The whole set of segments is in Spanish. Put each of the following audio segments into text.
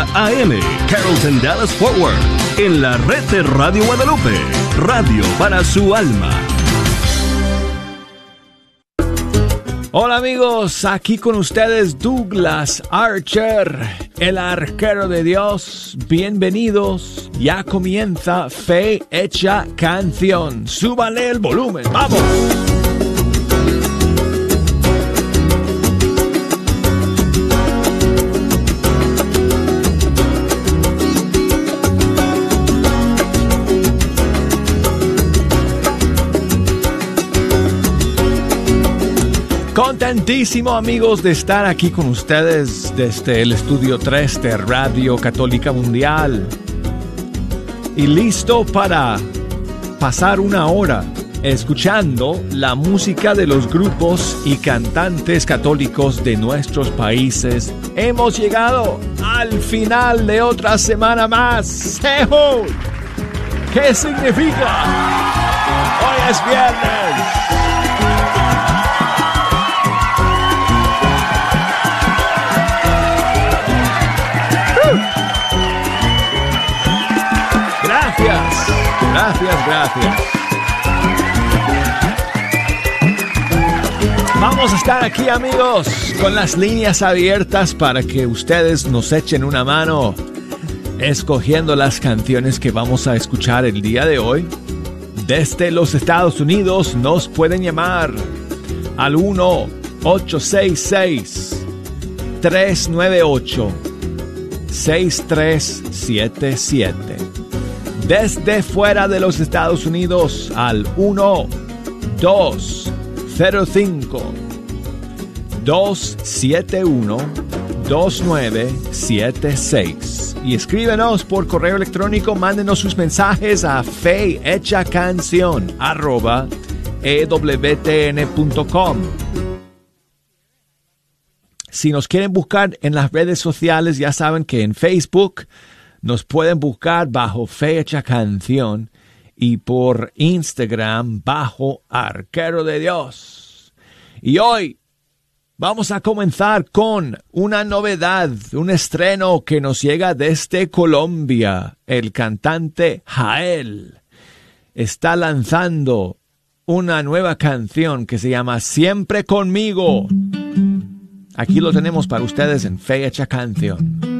930 AM, Carrollton Dallas Forward, en la red de Radio Guadalupe, radio para su alma. Hola amigos, aquí con ustedes Douglas Archer, el arquero de Dios. Bienvenidos, ya comienza Fe Hecha Canción. Súbale el volumen, vamos. Contentísimo amigos de estar aquí con ustedes desde el estudio 3 de Radio Católica Mundial. Y listo para pasar una hora escuchando la música de los grupos y cantantes católicos de nuestros países. Hemos llegado al final de otra semana más. ¿Qué significa? Hoy es viernes. Gracias, gracias. Vamos a estar aquí amigos con las líneas abiertas para que ustedes nos echen una mano escogiendo las canciones que vamos a escuchar el día de hoy. Desde los Estados Unidos nos pueden llamar al 1-866 398 6377 desde fuera de los Estados Unidos al 1 205 271 2976 y escríbenos por correo electrónico, mándenos sus mensajes a canción arroba ewtn.com. Si nos quieren buscar en las redes sociales, ya saben que en Facebook nos pueden buscar bajo Fecha Canción y por Instagram bajo Arquero de Dios. Y hoy vamos a comenzar con una novedad, un estreno que nos llega desde Colombia. El cantante Jael está lanzando una nueva canción que se llama Siempre conmigo. Aquí lo tenemos para ustedes en Fecha Canción.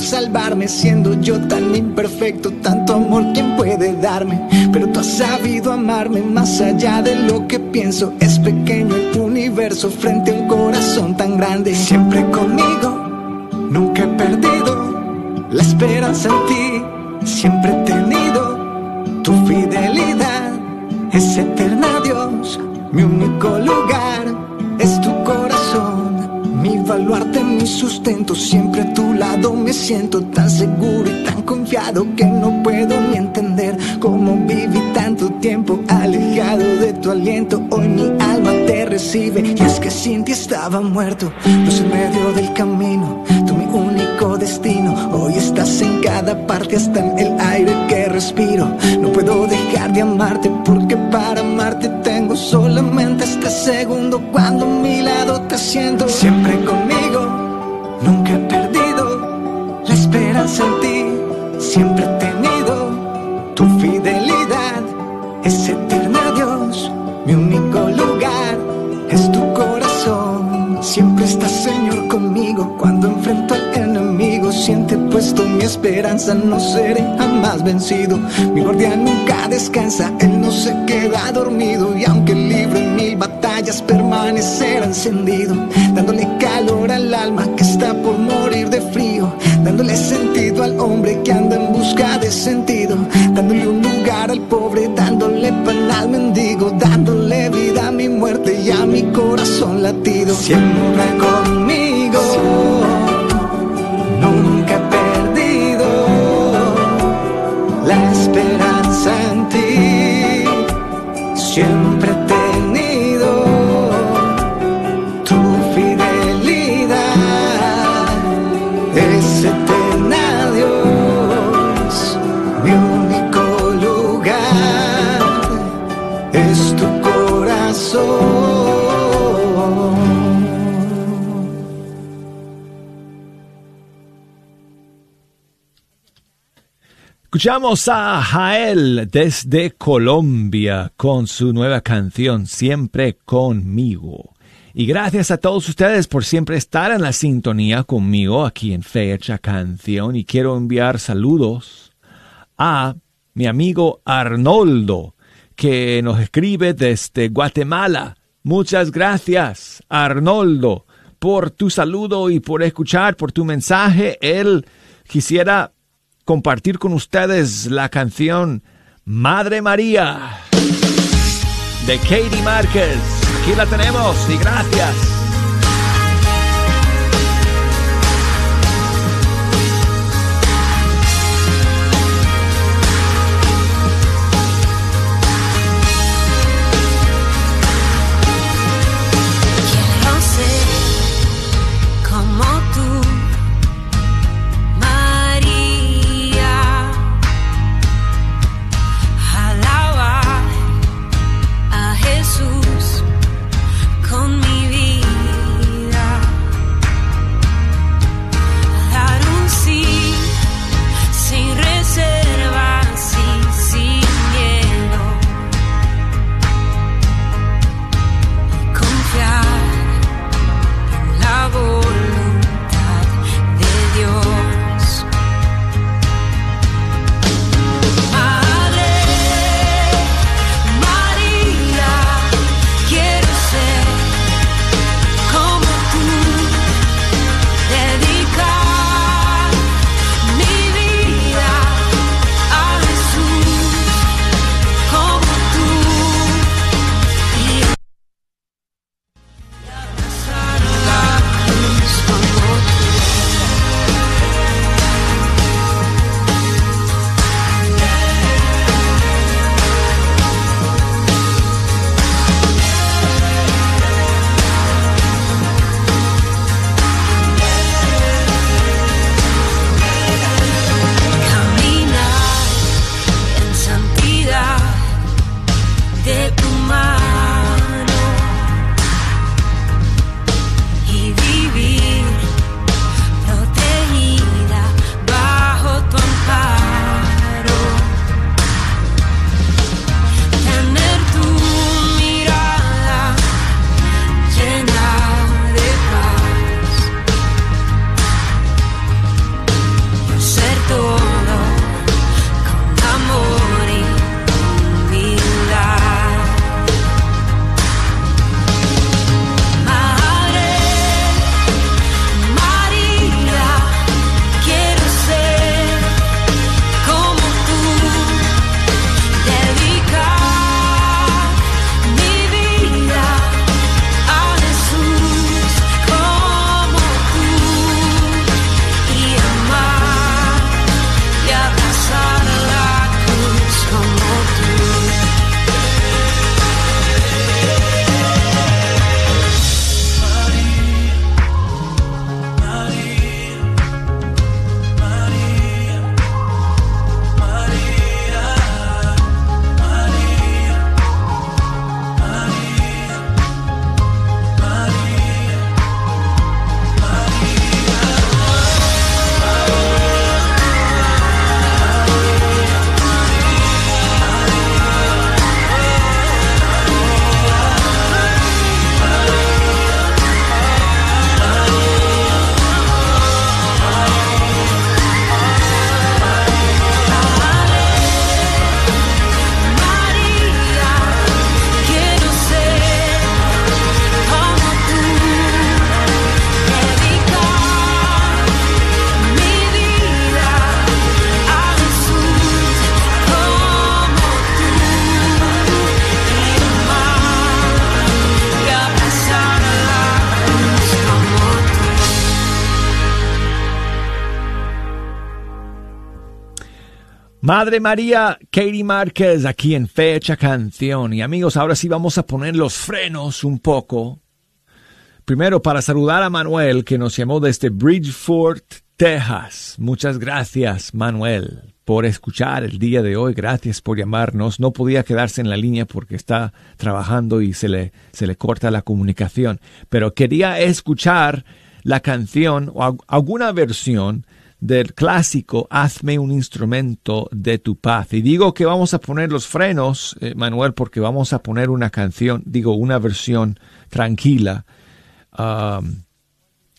salvarme, siendo yo tan imperfecto, tanto amor, ¿quién puede darme? Pero tú has sabido amarme más allá de lo que pienso. Es pequeño el universo frente a un corazón tan grande. Siempre conmigo, nunca he perdido la esperanza en ti. Siempre sustento. Siempre a tu lado me siento tan seguro y tan confiado que no puedo ni entender cómo viví tanto tiempo alejado de tu aliento. Hoy mi alma te recibe y es que sin ti estaba muerto. Luz en medio del camino, tú mi único destino. Hoy estás en cada parte, hasta en el aire que respiro. No puedo dejar de amarte porque para amarte tengo solamente este segundo cuando a mi lado te siento siempre conmigo. Ti, siempre he tenido tu fidelidad. Es eterna Dios, mi único lugar es tu corazón. Siempre estás Señor conmigo cuando enfrento al enemigo, siente puesto mi esperanza, no seré jamás vencido. Mi guardián nunca descansa, él no se queda dormido. Y aunque libre en mil batallas, permanecerá encendido, dándole calor al alma que está por dándole sentido al hombre que anda en busca de sentido, dándole un lugar al pobre, dándole pan al mendigo, dándole vida a mi muerte y a mi corazón latido. Siempre conmigo. Escuchamos a Jael desde Colombia con su nueva canción Siempre conmigo. Y gracias a todos ustedes por siempre estar en la sintonía conmigo aquí en Fecha Canción. Y quiero enviar saludos a mi amigo Arnoldo, que nos escribe desde Guatemala. Muchas gracias, Arnoldo, por tu saludo y por escuchar, por tu mensaje. Él quisiera compartir con ustedes la canción Madre María de Katie Márquez. Aquí la tenemos y gracias. Madre María, Katie Márquez, aquí en Fecha Canción. Y amigos, ahora sí vamos a poner los frenos un poco. Primero, para saludar a Manuel, que nos llamó desde Bridgeport, Texas. Muchas gracias, Manuel, por escuchar el día de hoy. Gracias por llamarnos. No podía quedarse en la línea porque está trabajando y se le, se le corta la comunicación. Pero quería escuchar la canción o alguna versión del clásico Hazme un instrumento de tu paz. Y digo que vamos a poner los frenos, eh, Manuel, porque vamos a poner una canción, digo, una versión tranquila, um,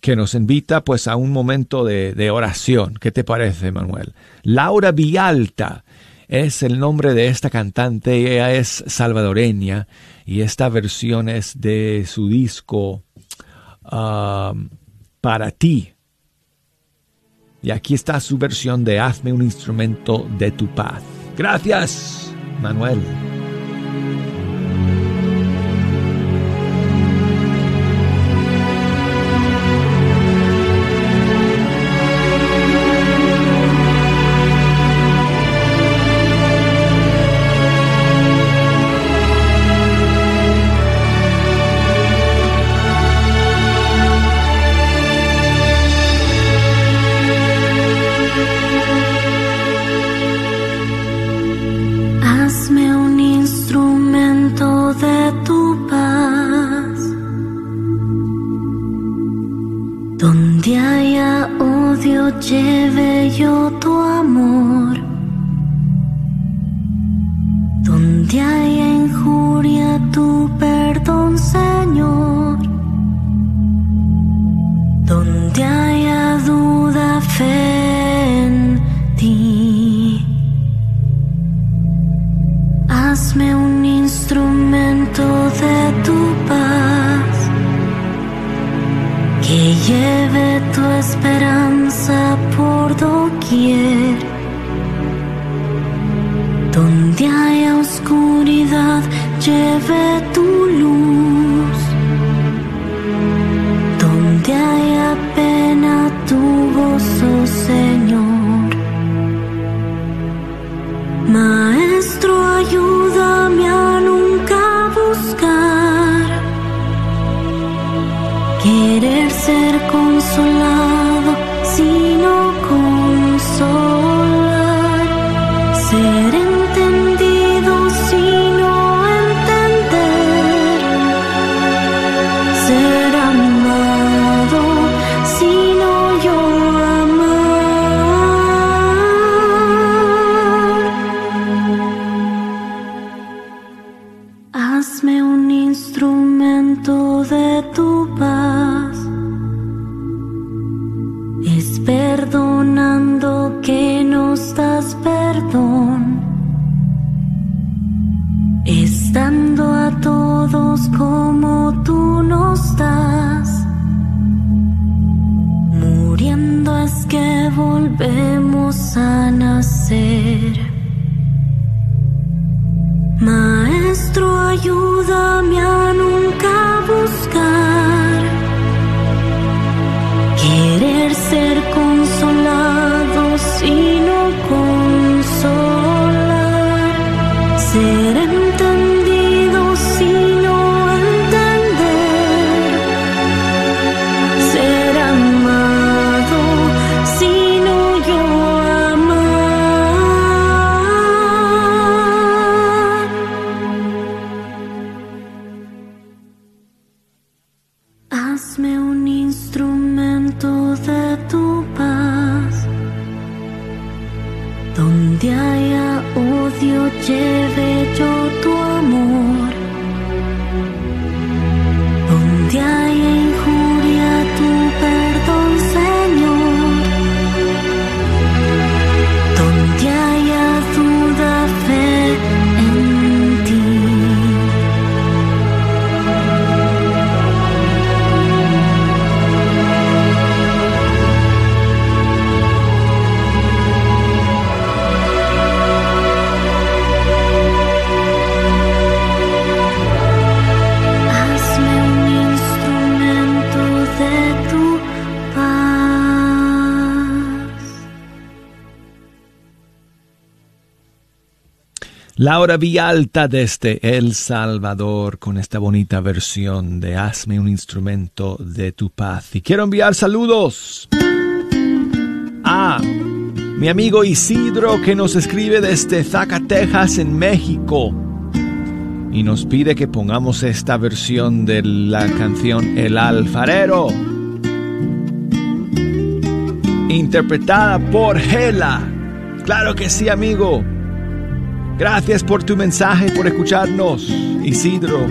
que nos invita pues a un momento de, oración. ¿Qué te parece, Manuel? Laura Villalta es el nombre de esta cantante, ella es salvadoreña y esta versión es de su disco um, Para ti, y aquí está su versión de Hazme un instrumento de tu paz. Gracias, Manuel. donde haya duda, fe en ti. Hazme un instrumento de tu paz que lleve tu esperanza por doquier. Donde haya oscuridad, lleve tu tu gozo, Señor. Maestro, ayúdame a nunca buscar querer ser consolado. Laura Villalta desde El Salvador con esta bonita versión de Hazme un instrumento de tu paz. Y quiero enviar saludos a mi amigo Isidro que nos escribe desde Zacatecas en México y nos pide que pongamos esta versión de la canción El alfarero interpretada por Hela. Claro que sí, amigo. Gracias por tu mensaje, por escucharnos, Isidro.